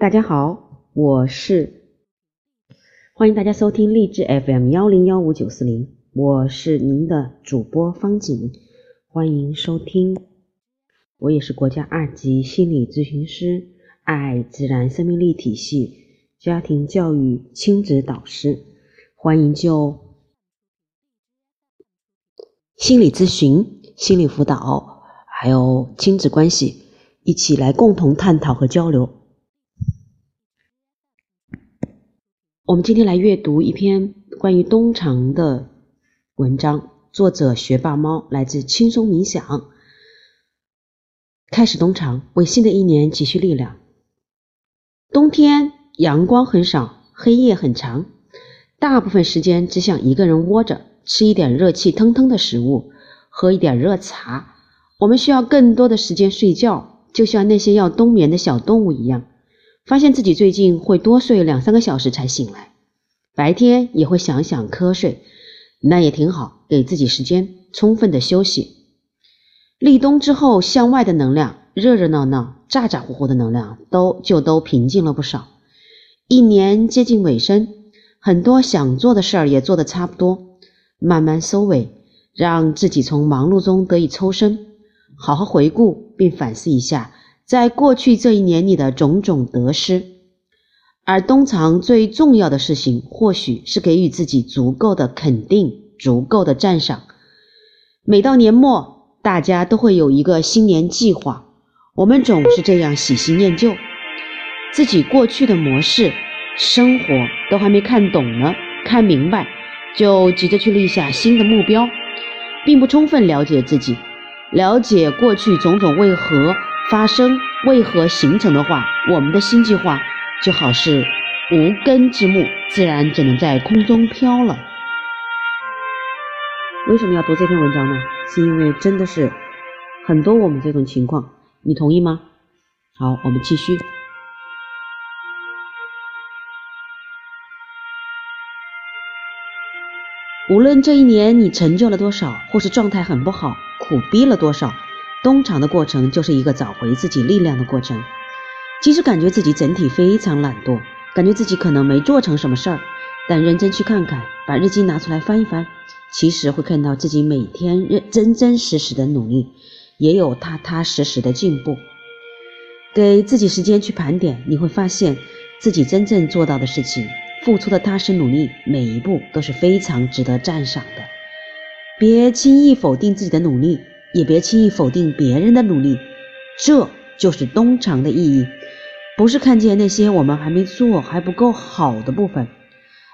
大家好，我是欢迎大家收听励志 FM 幺零幺五九四零，我是您的主播方景，欢迎收听。我也是国家二级心理咨询师，爱自然生命力体系家庭教育亲子导师，欢迎就心理咨询、心理辅导还有亲子关系一起来共同探讨和交流。我们今天来阅读一篇关于冬长的文章，作者学霸猫，来自轻松冥想。开始冬长，为新的一年积蓄力量。冬天阳光很少，黑夜很长，大部分时间只想一个人窝着，吃一点热气腾腾的食物，喝一点热茶。我们需要更多的时间睡觉，就像那些要冬眠的小动物一样。发现自己最近会多睡两三个小时才醒来，白天也会想想瞌睡，那也挺好，给自己时间充分的休息。立冬之后，向外的能量，热热闹闹、咋咋呼呼的能量都就都平静了不少。一年接近尾声，很多想做的事儿也做得差不多，慢慢收尾，让自己从忙碌中得以抽身，好好回顾并反思一下。在过去这一年里的种种得失，而冬藏最重要的事情，或许是给予自己足够的肯定、足够的赞赏。每到年末，大家都会有一个新年计划，我们总是这样喜新厌旧，自己过去的模式、生活都还没看懂呢、看明白，就急着去立下新的目标，并不充分了解自己，了解过去种种为何。发生为何形成的话，我们的新计划就好似无根之木，自然只能在空中飘了。为什么要读这篇文章呢？是因为真的是很多我们这种情况，你同意吗？好，我们继续。无论这一年你成就了多少，或是状态很不好，苦逼了多少。冬长的过程就是一个找回自己力量的过程。即使感觉自己整体非常懒惰，感觉自己可能没做成什么事儿，但认真去看看，把日记拿出来翻一翻，其实会看到自己每天认真真实实的努力，也有踏踏实实的进步。给自己时间去盘点，你会发现自己真正做到的事情，付出的踏实努力，每一步都是非常值得赞赏的。别轻易否定自己的努力。也别轻易否定别人的努力，这就是东长的意义。不是看见那些我们还没做还不够好的部分，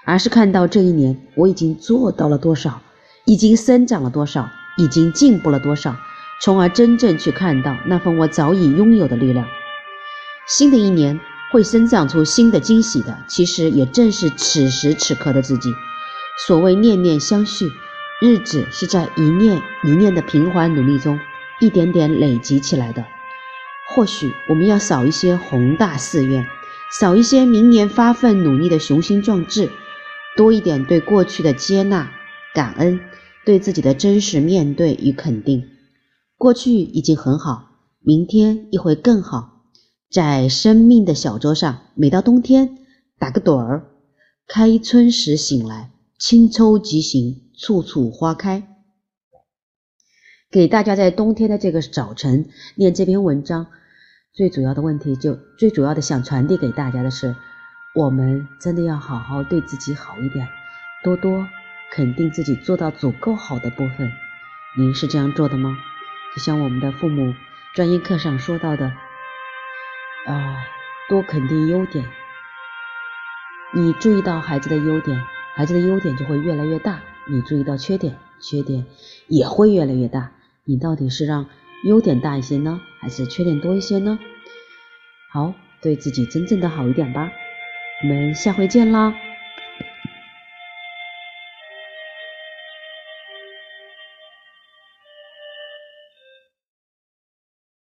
而是看到这一年我已经做到了多少，已经生长了多少，已经进步了多少，从而真正去看到那份我早已拥有的力量。新的一年会生长出新的惊喜的，其实也正是此时此刻的自己。所谓念念相续。日子是在一念一念的平缓努力中，一点点累积起来的。或许我们要少一些宏大誓愿，少一些明年发奋努力的雄心壮志，多一点对过去的接纳、感恩，对自己的真实面对与肯定。过去已经很好，明天也会更好。在生命的小桌上，每到冬天打个盹儿，开春时醒来，轻抽即行。处处花开，给大家在冬天的这个早晨念这篇文章，最主要的问题就最主要的想传递给大家的是，我们真的要好好对自己好一点，多多肯定自己做到足够好的部分。您是这样做的吗？就像我们的父母专业课上说到的，啊，多肯定优点。你注意到孩子的优点，孩子的优点就会越来越大。你注意到缺点，缺点也会越来越大。你到底是让优点大一些呢，还是缺点多一些呢？好，对自己真正的好一点吧。我们下回见啦。